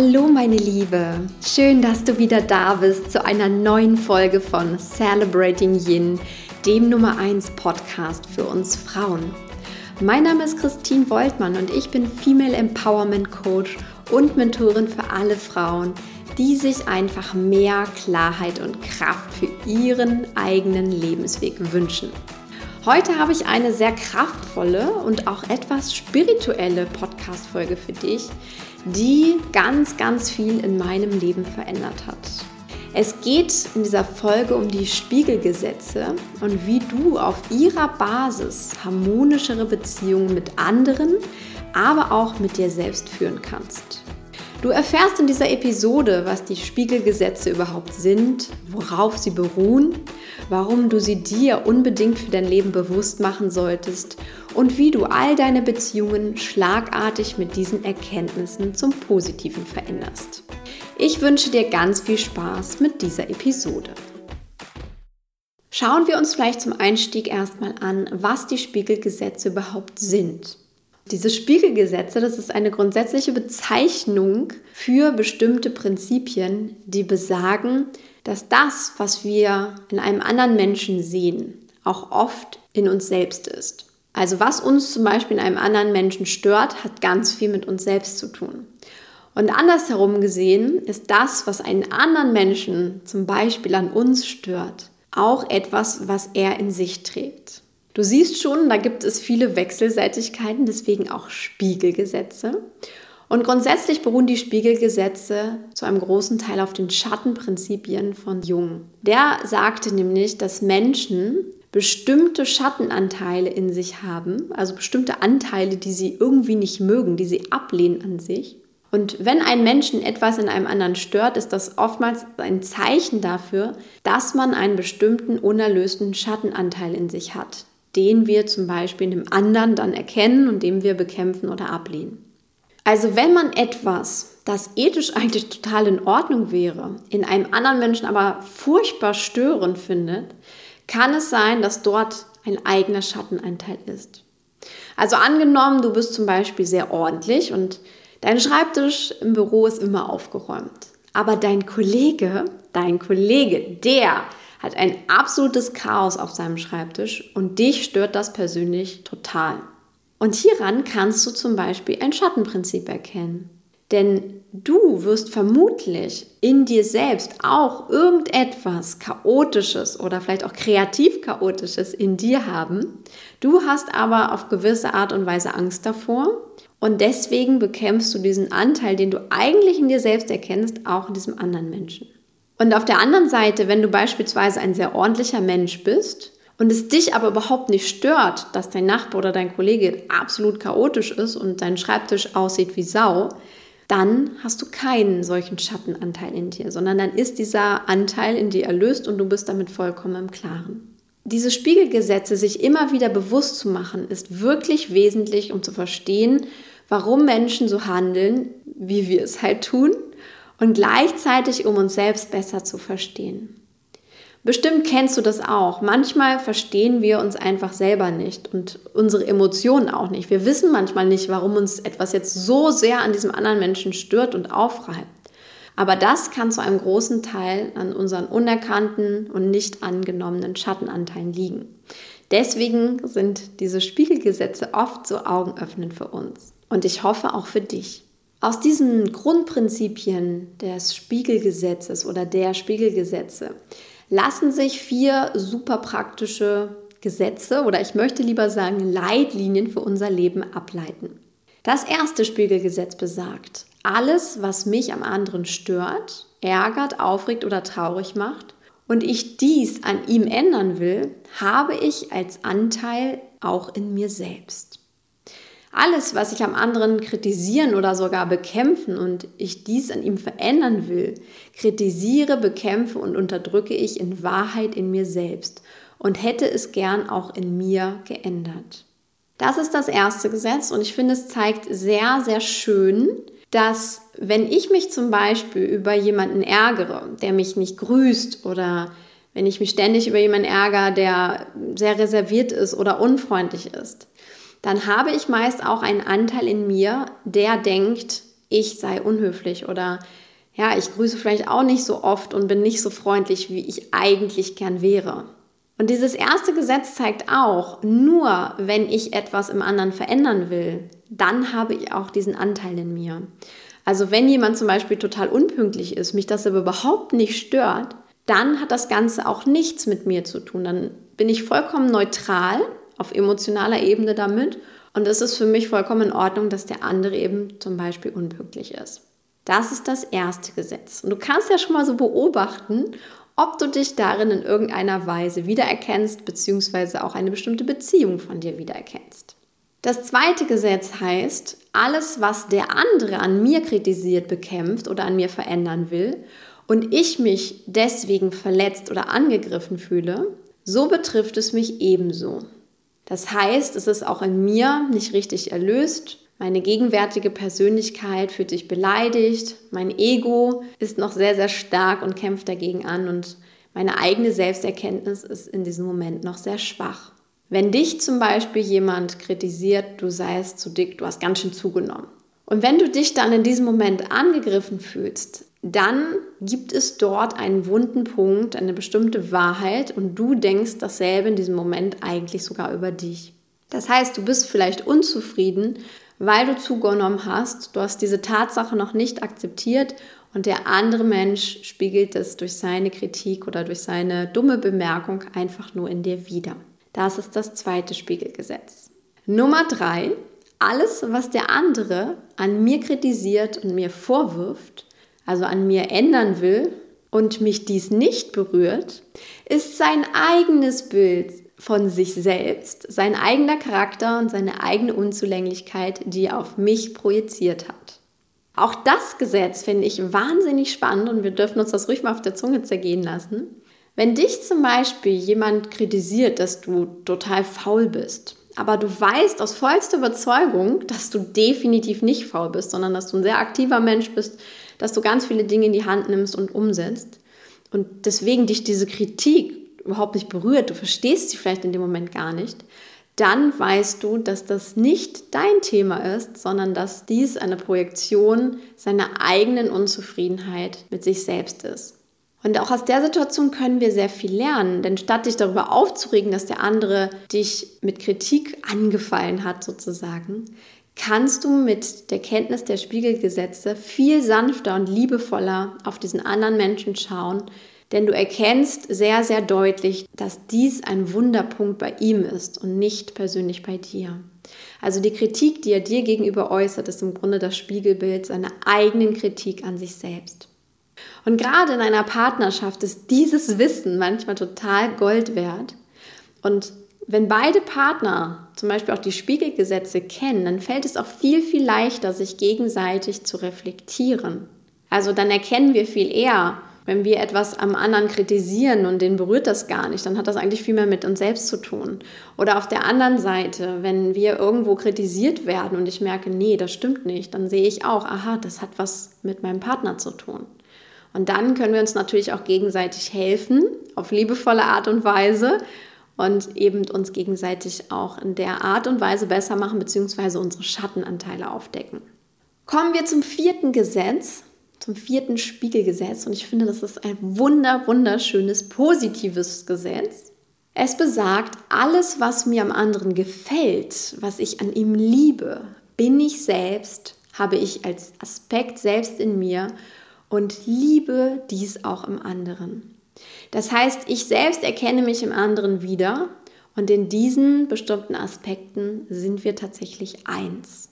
Hallo meine Liebe, schön, dass du wieder da bist zu einer neuen Folge von Celebrating Yin, dem Nummer 1 Podcast für uns Frauen. Mein Name ist Christine Woltmann und ich bin Female Empowerment Coach und Mentorin für alle Frauen, die sich einfach mehr Klarheit und Kraft für ihren eigenen Lebensweg wünschen. Heute habe ich eine sehr kraftvolle und auch etwas spirituelle Podcast-Folge für dich, die ganz, ganz viel in meinem Leben verändert hat. Es geht in dieser Folge um die Spiegelgesetze und wie du auf ihrer Basis harmonischere Beziehungen mit anderen, aber auch mit dir selbst führen kannst. Du erfährst in dieser Episode, was die Spiegelgesetze überhaupt sind, worauf sie beruhen, warum du sie dir unbedingt für dein Leben bewusst machen solltest und wie du all deine Beziehungen schlagartig mit diesen Erkenntnissen zum Positiven veränderst. Ich wünsche dir ganz viel Spaß mit dieser Episode. Schauen wir uns vielleicht zum Einstieg erstmal an, was die Spiegelgesetze überhaupt sind. Diese Spiegelgesetze, das ist eine grundsätzliche Bezeichnung für bestimmte Prinzipien, die besagen, dass das, was wir in einem anderen Menschen sehen, auch oft in uns selbst ist. Also was uns zum Beispiel in einem anderen Menschen stört, hat ganz viel mit uns selbst zu tun. Und andersherum gesehen ist das, was einen anderen Menschen zum Beispiel an uns stört, auch etwas, was er in sich trägt. Du siehst schon, da gibt es viele Wechselseitigkeiten, deswegen auch Spiegelgesetze. Und grundsätzlich beruhen die Spiegelgesetze zu einem großen Teil auf den Schattenprinzipien von Jung. Der sagte nämlich, dass Menschen bestimmte Schattenanteile in sich haben, also bestimmte Anteile, die sie irgendwie nicht mögen, die sie ablehnen an sich. Und wenn ein Menschen etwas in einem anderen stört, ist das oftmals ein Zeichen dafür, dass man einen bestimmten unerlösten Schattenanteil in sich hat den wir zum Beispiel in dem anderen dann erkennen und dem wir bekämpfen oder ablehnen. Also wenn man etwas, das ethisch eigentlich total in Ordnung wäre, in einem anderen Menschen aber furchtbar störend findet, kann es sein, dass dort ein eigener Schattenanteil ist. Also angenommen, du bist zum Beispiel sehr ordentlich und dein Schreibtisch im Büro ist immer aufgeräumt. Aber dein Kollege, dein Kollege, der hat ein absolutes Chaos auf seinem Schreibtisch und dich stört das persönlich total. Und hieran kannst du zum Beispiel ein Schattenprinzip erkennen. Denn du wirst vermutlich in dir selbst auch irgendetwas Chaotisches oder vielleicht auch kreativ Chaotisches in dir haben. Du hast aber auf gewisse Art und Weise Angst davor und deswegen bekämpfst du diesen Anteil, den du eigentlich in dir selbst erkennst, auch in diesem anderen Menschen. Und auf der anderen Seite, wenn du beispielsweise ein sehr ordentlicher Mensch bist und es dich aber überhaupt nicht stört, dass dein Nachbar oder dein Kollege absolut chaotisch ist und dein Schreibtisch aussieht wie Sau, dann hast du keinen solchen Schattenanteil in dir, sondern dann ist dieser Anteil in dir erlöst und du bist damit vollkommen im Klaren. Diese Spiegelgesetze sich immer wieder bewusst zu machen, ist wirklich wesentlich, um zu verstehen, warum Menschen so handeln, wie wir es halt tun und gleichzeitig um uns selbst besser zu verstehen. Bestimmt kennst du das auch. Manchmal verstehen wir uns einfach selber nicht und unsere Emotionen auch nicht. Wir wissen manchmal nicht, warum uns etwas jetzt so sehr an diesem anderen Menschen stört und aufreibt. Aber das kann zu einem großen Teil an unseren unerkannten und nicht angenommenen Schattenanteilen liegen. Deswegen sind diese Spiegelgesetze oft so augenöffnend für uns. Und ich hoffe auch für dich. Aus diesen Grundprinzipien des Spiegelgesetzes oder der Spiegelgesetze lassen sich vier super praktische Gesetze oder ich möchte lieber sagen Leitlinien für unser Leben ableiten. Das erste Spiegelgesetz besagt, alles, was mich am anderen stört, ärgert, aufregt oder traurig macht und ich dies an ihm ändern will, habe ich als Anteil auch in mir selbst. Alles, was ich am anderen kritisieren oder sogar bekämpfen und ich dies an ihm verändern will, kritisiere, bekämpfe und unterdrücke ich in Wahrheit in mir selbst und hätte es gern auch in mir geändert. Das ist das erste Gesetz und ich finde, es zeigt sehr, sehr schön, dass wenn ich mich zum Beispiel über jemanden ärgere, der mich nicht grüßt oder wenn ich mich ständig über jemanden ärgere, der sehr reserviert ist oder unfreundlich ist, dann habe ich meist auch einen Anteil in mir, der denkt, ich sei unhöflich oder ja, ich grüße vielleicht auch nicht so oft und bin nicht so freundlich, wie ich eigentlich gern wäre. Und dieses erste Gesetz zeigt auch, nur wenn ich etwas im anderen verändern will, dann habe ich auch diesen Anteil in mir. Also wenn jemand zum Beispiel total unpünktlich ist, mich das aber überhaupt nicht stört, dann hat das Ganze auch nichts mit mir zu tun. Dann bin ich vollkommen neutral auf emotionaler Ebene damit und es ist für mich vollkommen in Ordnung, dass der andere eben zum Beispiel unpünktlich ist. Das ist das erste Gesetz. Und du kannst ja schon mal so beobachten, ob du dich darin in irgendeiner Weise wiedererkennst, beziehungsweise auch eine bestimmte Beziehung von dir wiedererkennst. Das zweite Gesetz heißt, alles, was der andere an mir kritisiert, bekämpft oder an mir verändern will und ich mich deswegen verletzt oder angegriffen fühle, so betrifft es mich ebenso. Das heißt, es ist auch in mir nicht richtig erlöst. Meine gegenwärtige Persönlichkeit fühlt sich beleidigt. Mein Ego ist noch sehr, sehr stark und kämpft dagegen an. Und meine eigene Selbsterkenntnis ist in diesem Moment noch sehr schwach. Wenn dich zum Beispiel jemand kritisiert, du seist zu dick, du hast ganz schön zugenommen. Und wenn du dich dann in diesem Moment angegriffen fühlst, dann gibt es dort einen wunden Punkt, eine bestimmte Wahrheit und du denkst dasselbe in diesem Moment eigentlich sogar über dich. Das heißt, du bist vielleicht unzufrieden, weil du zugenommen hast, du hast diese Tatsache noch nicht akzeptiert und der andere Mensch spiegelt es durch seine Kritik oder durch seine dumme Bemerkung einfach nur in dir wieder. Das ist das zweite Spiegelgesetz. Nummer drei, alles, was der andere an mir kritisiert und mir vorwirft, also an mir ändern will und mich dies nicht berührt, ist sein eigenes Bild von sich selbst, sein eigener Charakter und seine eigene Unzulänglichkeit, die er auf mich projiziert hat. Auch das Gesetz finde ich wahnsinnig spannend und wir dürfen uns das ruhig mal auf der Zunge zergehen lassen. Wenn dich zum Beispiel jemand kritisiert, dass du total faul bist, aber du weißt aus vollster Überzeugung, dass du definitiv nicht faul bist, sondern dass du ein sehr aktiver Mensch bist, dass du ganz viele Dinge in die Hand nimmst und umsetzt und deswegen dich diese Kritik überhaupt nicht berührt, du verstehst sie vielleicht in dem Moment gar nicht, dann weißt du, dass das nicht dein Thema ist, sondern dass dies eine Projektion seiner eigenen Unzufriedenheit mit sich selbst ist. Und auch aus der Situation können wir sehr viel lernen, denn statt dich darüber aufzuregen, dass der andere dich mit Kritik angefallen hat sozusagen, kannst du mit der Kenntnis der Spiegelgesetze viel sanfter und liebevoller auf diesen anderen Menschen schauen, denn du erkennst sehr, sehr deutlich, dass dies ein Wunderpunkt bei ihm ist und nicht persönlich bei dir. Also die Kritik, die er dir gegenüber äußert, ist im Grunde das Spiegelbild seiner eigenen Kritik an sich selbst. Und gerade in einer Partnerschaft ist dieses Wissen manchmal total Gold wert. Und wenn beide Partner zum Beispiel auch die Spiegelgesetze kennen, dann fällt es auch viel, viel leichter, sich gegenseitig zu reflektieren. Also dann erkennen wir viel eher, wenn wir etwas am anderen kritisieren und den berührt das gar nicht, dann hat das eigentlich viel mehr mit uns selbst zu tun. Oder auf der anderen Seite, wenn wir irgendwo kritisiert werden und ich merke, nee, das stimmt nicht, dann sehe ich auch, aha, das hat was mit meinem Partner zu tun. Und dann können wir uns natürlich auch gegenseitig helfen, auf liebevolle Art und Weise und eben uns gegenseitig auch in der Art und Weise besser machen, beziehungsweise unsere Schattenanteile aufdecken. Kommen wir zum vierten Gesetz, zum vierten Spiegelgesetz und ich finde, das ist ein wunder, wunderschönes, positives Gesetz. Es besagt, alles, was mir am anderen gefällt, was ich an ihm liebe, bin ich selbst, habe ich als Aspekt selbst in mir und liebe dies auch im anderen. Das heißt, ich selbst erkenne mich im anderen wieder und in diesen bestimmten Aspekten sind wir tatsächlich eins.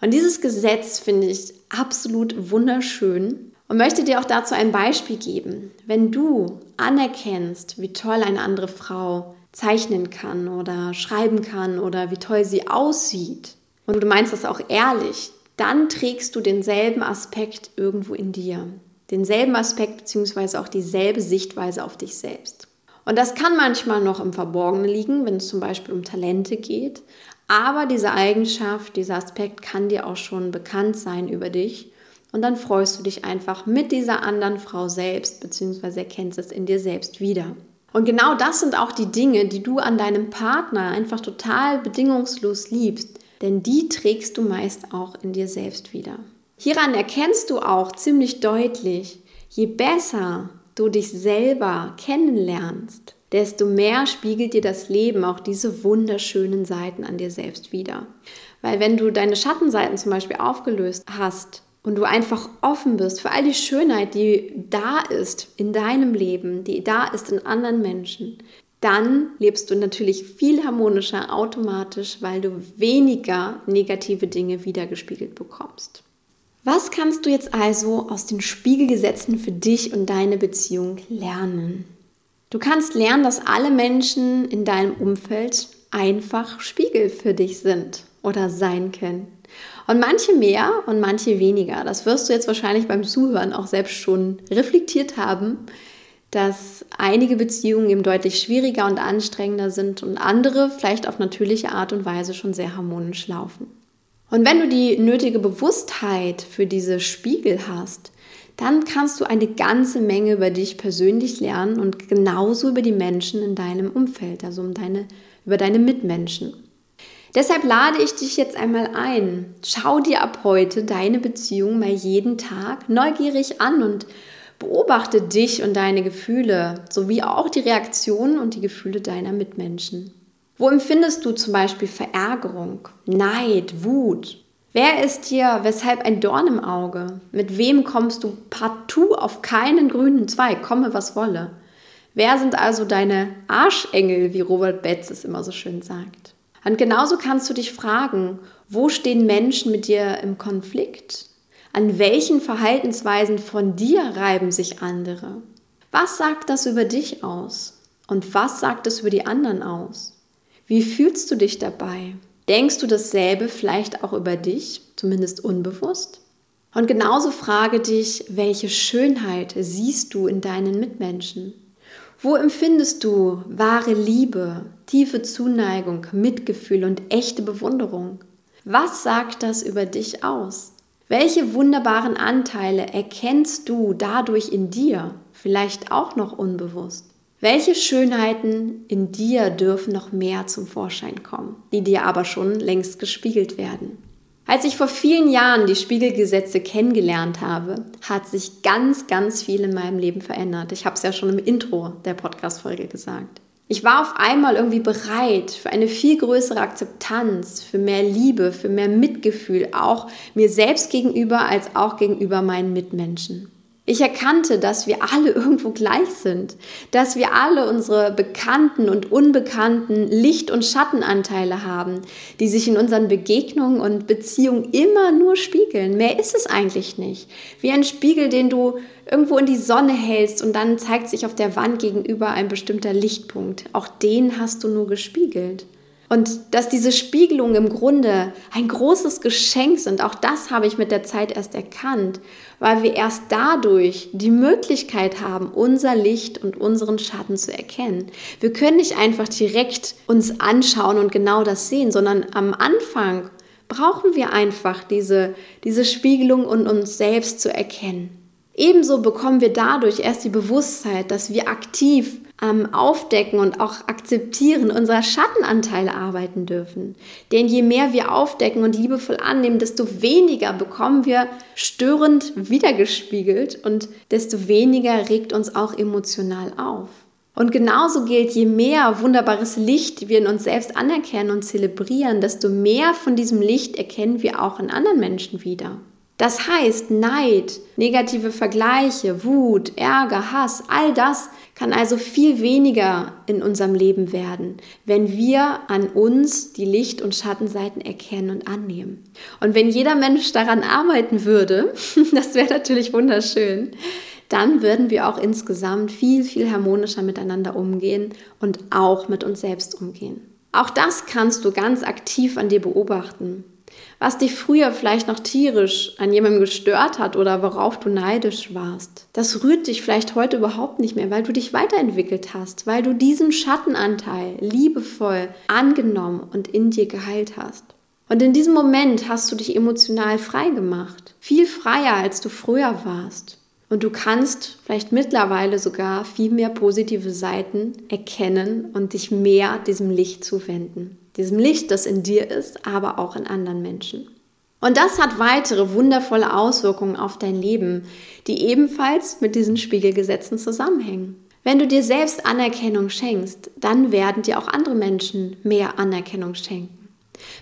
Und dieses Gesetz finde ich absolut wunderschön und möchte dir auch dazu ein Beispiel geben. Wenn du anerkennst, wie toll eine andere Frau zeichnen kann oder schreiben kann oder wie toll sie aussieht und du meinst das auch ehrlich, dann trägst du denselben Aspekt irgendwo in dir. Denselben Aspekt bzw. auch dieselbe Sichtweise auf dich selbst. Und das kann manchmal noch im Verborgenen liegen, wenn es zum Beispiel um Talente geht. Aber diese Eigenschaft, dieser Aspekt kann dir auch schon bekannt sein über dich. Und dann freust du dich einfach mit dieser anderen Frau selbst, beziehungsweise erkennst es in dir selbst wieder. Und genau das sind auch die Dinge, die du an deinem Partner einfach total bedingungslos liebst, denn die trägst du meist auch in dir selbst wieder. Hieran erkennst du auch ziemlich deutlich, je besser du dich selber kennenlernst, desto mehr spiegelt dir das Leben auch diese wunderschönen Seiten an dir selbst wieder. Weil wenn du deine Schattenseiten zum Beispiel aufgelöst hast und du einfach offen bist für all die Schönheit, die da ist in deinem Leben, die da ist in anderen Menschen, dann lebst du natürlich viel harmonischer automatisch, weil du weniger negative Dinge wiedergespiegelt bekommst. Was kannst du jetzt also aus den Spiegelgesetzen für dich und deine Beziehung lernen? Du kannst lernen, dass alle Menschen in deinem Umfeld einfach Spiegel für dich sind oder sein können. Und manche mehr und manche weniger. Das wirst du jetzt wahrscheinlich beim Zuhören auch selbst schon reflektiert haben, dass einige Beziehungen eben deutlich schwieriger und anstrengender sind und andere vielleicht auf natürliche Art und Weise schon sehr harmonisch laufen. Und wenn du die nötige Bewusstheit für diese Spiegel hast, dann kannst du eine ganze Menge über dich persönlich lernen und genauso über die Menschen in deinem Umfeld, also um deine, über deine Mitmenschen. Deshalb lade ich dich jetzt einmal ein. Schau dir ab heute deine Beziehung mal jeden Tag neugierig an und beobachte dich und deine Gefühle sowie auch die Reaktionen und die Gefühle deiner Mitmenschen. Wo empfindest du zum Beispiel Verärgerung, Neid, Wut? Wer ist dir weshalb ein Dorn im Auge? Mit wem kommst du partout auf keinen grünen Zweig, komme was wolle? Wer sind also deine Arschengel, wie Robert Betz es immer so schön sagt? Und genauso kannst du dich fragen, wo stehen Menschen mit dir im Konflikt? An welchen Verhaltensweisen von dir reiben sich andere? Was sagt das über dich aus? Und was sagt es über die anderen aus? Wie fühlst du dich dabei? Denkst du dasselbe vielleicht auch über dich, zumindest unbewusst? Und genauso frage dich, welche Schönheit siehst du in deinen Mitmenschen? Wo empfindest du wahre Liebe, tiefe Zuneigung, Mitgefühl und echte Bewunderung? Was sagt das über dich aus? Welche wunderbaren Anteile erkennst du dadurch in dir, vielleicht auch noch unbewusst? Welche Schönheiten in dir dürfen noch mehr zum Vorschein kommen, die dir aber schon längst gespiegelt werden? Als ich vor vielen Jahren die Spiegelgesetze kennengelernt habe, hat sich ganz, ganz viel in meinem Leben verändert. Ich habe es ja schon im Intro der Podcast-Folge gesagt. Ich war auf einmal irgendwie bereit für eine viel größere Akzeptanz, für mehr Liebe, für mehr Mitgefühl, auch mir selbst gegenüber als auch gegenüber meinen Mitmenschen. Ich erkannte, dass wir alle irgendwo gleich sind, dass wir alle unsere bekannten und unbekannten Licht- und Schattenanteile haben, die sich in unseren Begegnungen und Beziehungen immer nur spiegeln. Mehr ist es eigentlich nicht. Wie ein Spiegel, den du irgendwo in die Sonne hältst und dann zeigt sich auf der Wand gegenüber ein bestimmter Lichtpunkt. Auch den hast du nur gespiegelt. Und dass diese Spiegelungen im Grunde ein großes Geschenk sind, auch das habe ich mit der Zeit erst erkannt, weil wir erst dadurch die Möglichkeit haben, unser Licht und unseren Schatten zu erkennen. Wir können nicht einfach direkt uns anschauen und genau das sehen, sondern am Anfang brauchen wir einfach diese, diese Spiegelung und uns selbst zu erkennen. Ebenso bekommen wir dadurch erst die Bewusstheit, dass wir aktiv am Aufdecken und auch Akzeptieren unserer Schattenanteile arbeiten dürfen. Denn je mehr wir aufdecken und liebevoll annehmen, desto weniger bekommen wir störend wiedergespiegelt und desto weniger regt uns auch emotional auf. Und genauso gilt, je mehr wunderbares Licht wir in uns selbst anerkennen und zelebrieren, desto mehr von diesem Licht erkennen wir auch in anderen Menschen wieder. Das heißt, Neid, negative Vergleiche, Wut, Ärger, Hass, all das kann also viel weniger in unserem Leben werden, wenn wir an uns die Licht- und Schattenseiten erkennen und annehmen. Und wenn jeder Mensch daran arbeiten würde, das wäre natürlich wunderschön, dann würden wir auch insgesamt viel, viel harmonischer miteinander umgehen und auch mit uns selbst umgehen. Auch das kannst du ganz aktiv an dir beobachten was dich früher vielleicht noch tierisch an jemandem gestört hat oder worauf du neidisch warst. Das rührt dich vielleicht heute überhaupt nicht mehr, weil du dich weiterentwickelt hast, weil du diesen Schattenanteil liebevoll angenommen und in dir geheilt hast. Und in diesem Moment hast du dich emotional frei gemacht. Viel freier, als du früher warst. Und du kannst vielleicht mittlerweile sogar viel mehr positive Seiten erkennen und dich mehr diesem Licht zuwenden diesem Licht, das in dir ist, aber auch in anderen Menschen. Und das hat weitere wundervolle Auswirkungen auf dein Leben, die ebenfalls mit diesen Spiegelgesetzen zusammenhängen. Wenn du dir selbst Anerkennung schenkst, dann werden dir auch andere Menschen mehr Anerkennung schenken.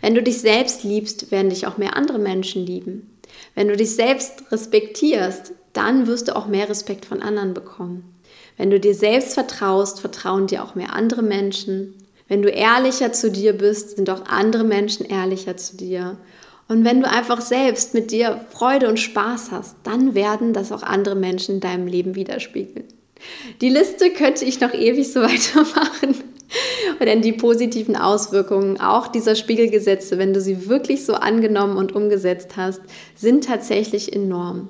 Wenn du dich selbst liebst, werden dich auch mehr andere Menschen lieben. Wenn du dich selbst respektierst, dann wirst du auch mehr Respekt von anderen bekommen. Wenn du dir selbst vertraust, vertrauen dir auch mehr andere Menschen. Wenn du ehrlicher zu dir bist, sind auch andere Menschen ehrlicher zu dir. Und wenn du einfach selbst mit dir Freude und Spaß hast, dann werden das auch andere Menschen in deinem Leben widerspiegeln. Die Liste könnte ich noch ewig so weitermachen. Denn die positiven Auswirkungen auch dieser Spiegelgesetze, wenn du sie wirklich so angenommen und umgesetzt hast, sind tatsächlich enorm.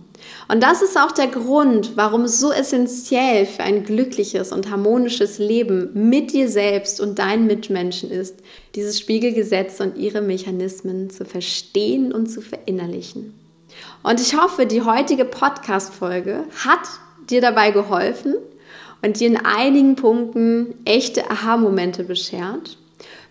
Und das ist auch der Grund, warum es so essentiell für ein glückliches und harmonisches Leben mit dir selbst und deinen Mitmenschen ist, dieses Spiegelgesetz und ihre Mechanismen zu verstehen und zu verinnerlichen. Und ich hoffe, die heutige Podcast-Folge hat dir dabei geholfen und dir in einigen Punkten echte Aha-Momente beschert.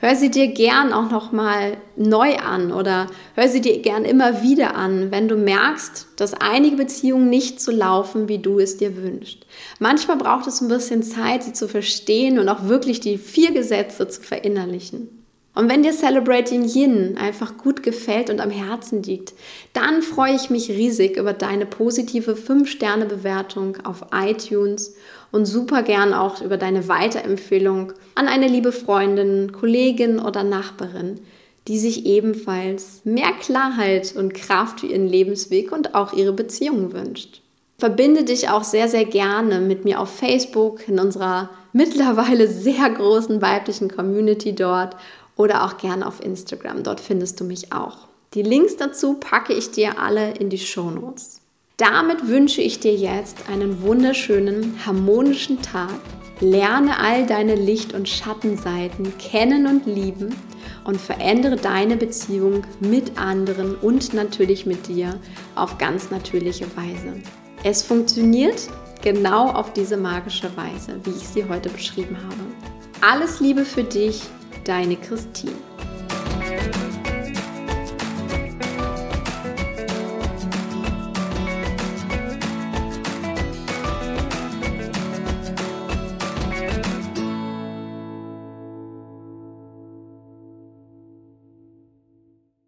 Hör sie dir gern auch noch mal neu an oder hör sie dir gern immer wieder an, wenn du merkst, dass einige Beziehungen nicht so laufen, wie du es dir wünschst. Manchmal braucht es ein bisschen Zeit, sie zu verstehen und auch wirklich die vier Gesetze zu verinnerlichen. Und wenn dir Celebrating Yin einfach gut gefällt und am Herzen liegt, dann freue ich mich riesig über deine positive 5-Sterne-Bewertung auf iTunes und super gern auch über deine Weiterempfehlung an eine liebe Freundin, Kollegin oder Nachbarin, die sich ebenfalls mehr Klarheit und Kraft für ihren Lebensweg und auch ihre Beziehung wünscht. Verbinde dich auch sehr, sehr gerne mit mir auf Facebook in unserer mittlerweile sehr großen weiblichen Community dort oder auch gerne auf Instagram. Dort findest du mich auch. Die Links dazu packe ich dir alle in die Show Notes. Damit wünsche ich dir jetzt einen wunderschönen, harmonischen Tag. Lerne all deine Licht- und Schattenseiten kennen und lieben und verändere deine Beziehung mit anderen und natürlich mit dir auf ganz natürliche Weise. Es funktioniert genau auf diese magische Weise, wie ich sie heute beschrieben habe. Alles Liebe für dich, deine Christine.